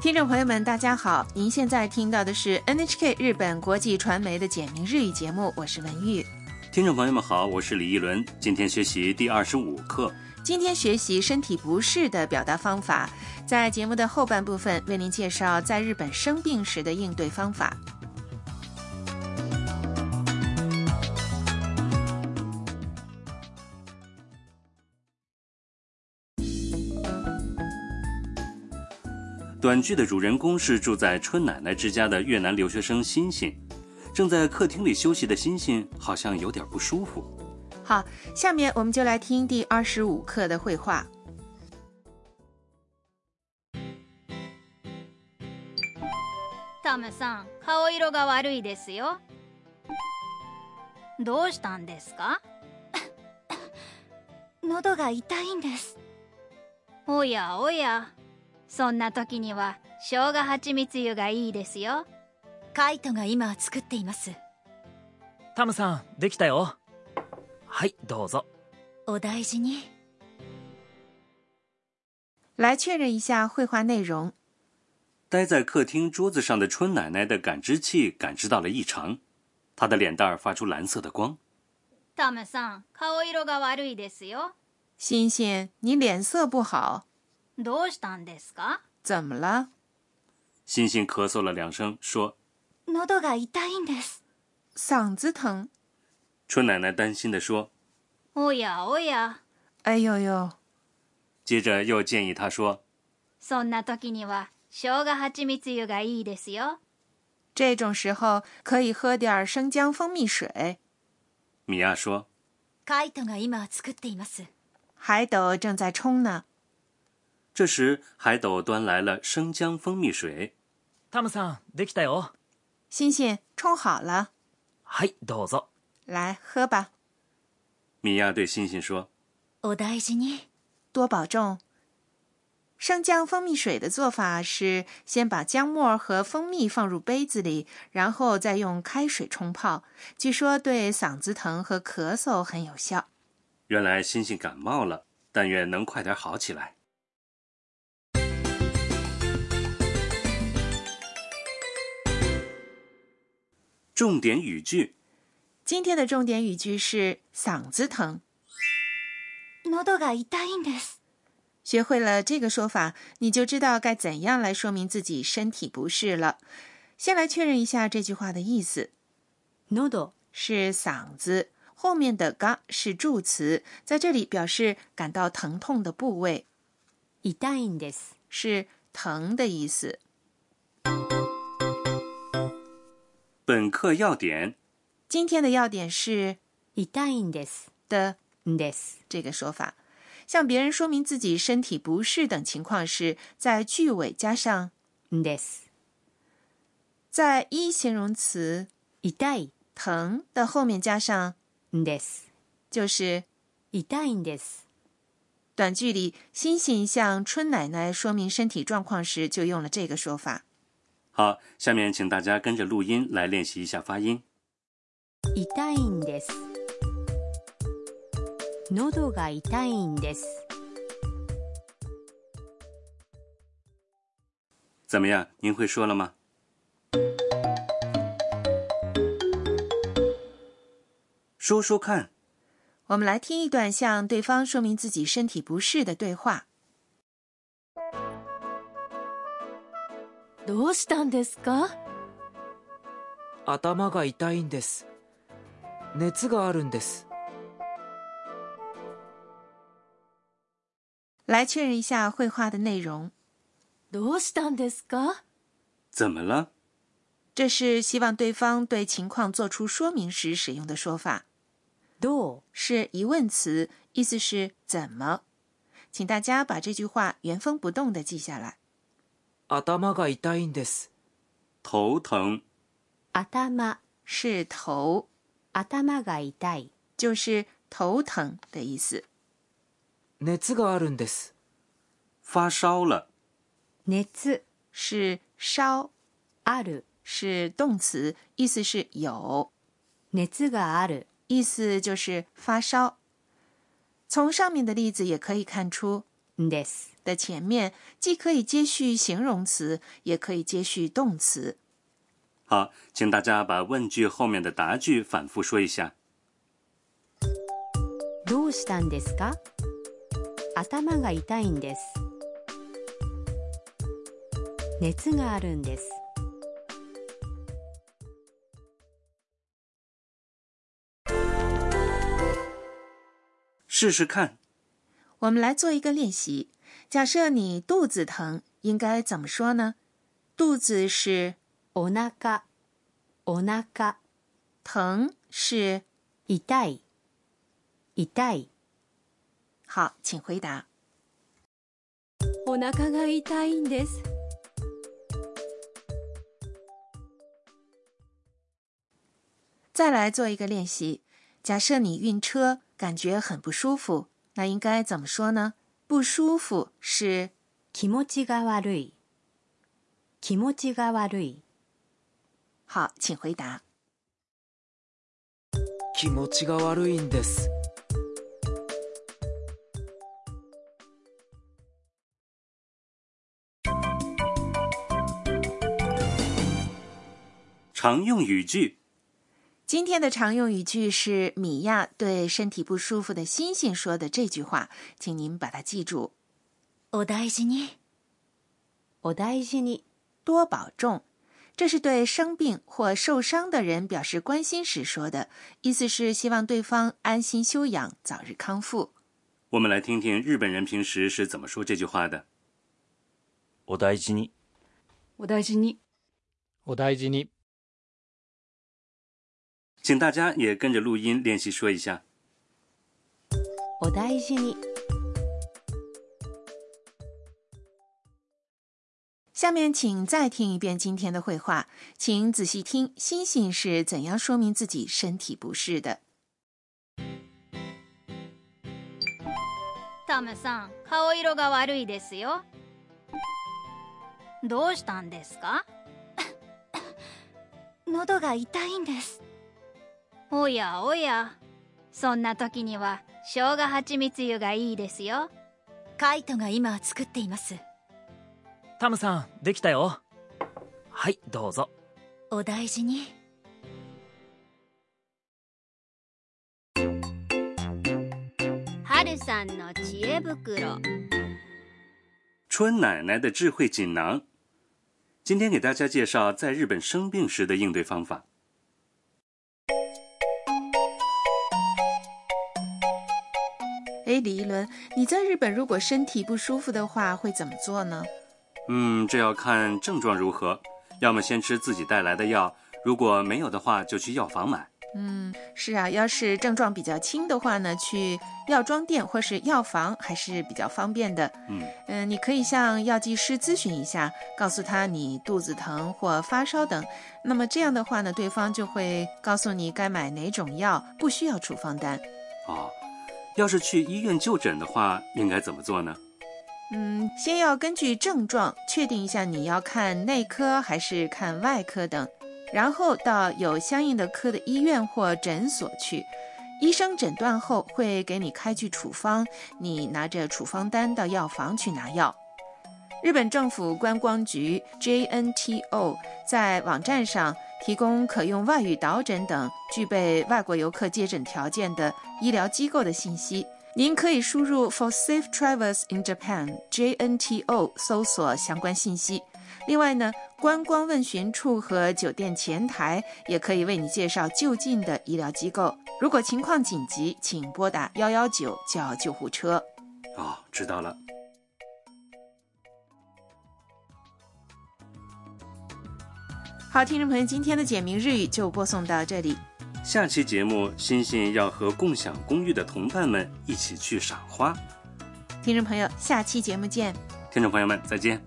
听众朋友们，大家好！您现在听到的是 NHK 日本国际传媒的简明日语节目，我是文玉。听众朋友们好，我是李一伦，今天学习第二十五课。今天学习身体不适的表达方法，在节目的后半部分为您介绍在日本生病时的应对方法。短剧的主人公是住在春奶奶之家的越南留学生欣欣，正在客厅里休息的欣欣好像有点不舒服。好，下面我们就来听第二十五课的绘画。タムさん、顔色が悪いですよ。どうしたんですか？喉が痛いんです。おやおや、そんな時には生姜蜂蜜湯がいいですよ。カイトが今作っています。タムさん、できたよ。はいどうぞお大事に来确认一下绘画内容。待在客厅桌子上的春奶奶的感知器感知到了异常，她的脸蛋儿发出蓝色的光。タムさん、顔色が悪いですよ。欣欣，你脸色不好，どうしたんですか怎么了？欣欣咳嗽了两声，说喉が痛いんです嗓子疼。 春奶奶担心地说，おやおや、哎呦呦，接着又建议她说，そんな時には生姜蜂蜜湯がいいですよ。这种时候可以喝点生姜蜂蜜水。米娅说，カイトが今作っています海斗正在冲呢。这时海斗端来了生姜蜂蜜水。タムさんできたよ欣欣，冲好了，はいどうぞ 来喝吧，米娅对星星说：“我爱心你，多保重。”生姜蜂蜜水的做法是先把姜末和蜂蜜放入杯子里，然后再用开水冲泡。据说对嗓子疼和咳嗽很有效。原来星星感冒了，但愿能快点好起来。重点语句。今天的重点语句是嗓子疼。喉が痛いんです学会了这个说法，你就知道该怎样来说明自己身体不适了。先来确认一下这句话的意思：喉是嗓子，后面的が是助词，在这里表示感到疼痛的部位，痛いんです是疼的意思。本课要点： 今天的要点是痛いんです的んです这个说法。向别人说明自己身体不适等情况时，在句尾加上んです在一形容词痛い疼的后面加上んです就是痛いんです短句里，欣欣向春奶奶说明身体状况时就用了这个说法。好，下面请大家跟着录音来练习一下发音。 痛いんです喉が痛いんです怎么样？您会说了吗？说说看。我们来听一段向对方说明自己身体不适的对话。どうしたんですか？頭が痛いんです。熱があるんです来确认一下绘画的内容。どうしたんですか怎么了？这是希望对方对情况做出说明时使用的说法，どう是疑问词，意思是怎么。请大家把这句话原封不动的记下来。頭が痛いんです头疼。頭是头， 頭が痛い就是头疼的意思。熱があるんです发烧了。熱是烧，ある 是动词，意思是有，熱がある意思就是发烧。从上面的例子也可以看出，です。的前面既可以接续形容词，也可以接续动词。 好，请大家把问句后面的答句反复说一下。どうしたんですか頭が痛いんです。熱があるんです。试试看。我们来做一个练习。假设你肚子疼，应该怎么说呢？肚子是 お腹、お腹、疼是痛い、痛い。好，请回答。お腹が痛いんです。再来做一个练习。假设你晕车，感觉很不舒服，那应该怎么说呢？不舒服是気持ちが悪い。気持ちが悪い。 好，请回答。気持ちが悪いんです常用语句：今天的常用语句是米娅对身体不舒服的星星说的这句话，请您把它记住。お大事に。お大事に。多保重， 这是对生病或受伤的人表示关心时说的，意思是希望对方安心休养，早日康复。我们来听听日本人平时是怎么说这句话的。お大事に。お大事に。お大事に请大家也跟着录音练习说一下。お大事に。 下面请再听一遍今天的绘画，请仔细听星星是怎样说明自己身体不适的。タムさん、顔色が悪いですよ。どうしたんですか喉が痛いんです。おやおや、そんな時には生姜蜂蜜湯がいいですよ。カイトが今作っています。 タムさん、できたよ。はい、どうぞ。お大事に。春さんの知恵袋。春奶奶的智慧锦囊。今天给大家介绍在日本生病时的应对方法。哎，李一伦，你在日本如果身体不舒服的话，会怎么做呢？ 嗯，这要看症状如何，要么先吃自己带来的药，如果没有的话就去药房买。嗯，是啊，要是症状比较轻的话呢，去药妆店或是药房还是比较方便的。嗯，嗯，你可以向药剂师咨询一下，告诉他你肚子疼或发烧等，那么这样的话呢，对方就会告诉你该买哪种药，不需要处方单。哦，要是去医院就诊的话，应该怎么做呢？嗯，先要根据症状确定一下你要看内科还是看外科等，然后到有相应的科的医院或诊所去。医生诊断后会给你开具处方，你拿着处方单到药房去拿药。日本政府观光局 J N T O 在网站上提供可用外语导诊等具备外国游客接诊条件的医疗机构的信息。您可以输入 “for safe travels in Japan” J N T O 搜索相关信息。另外呢，观光问询处和酒店前台也可以为你介绍就近的医疗机构。如果情况紧急，请拨打幺幺九叫救护车。哦，知道了。好，听众朋友，今天的简明日语就播送到这里。下期节目，星星要和共享公寓的同伴们一起去赏花。听众朋友，下期节目见。听众朋友们，再见。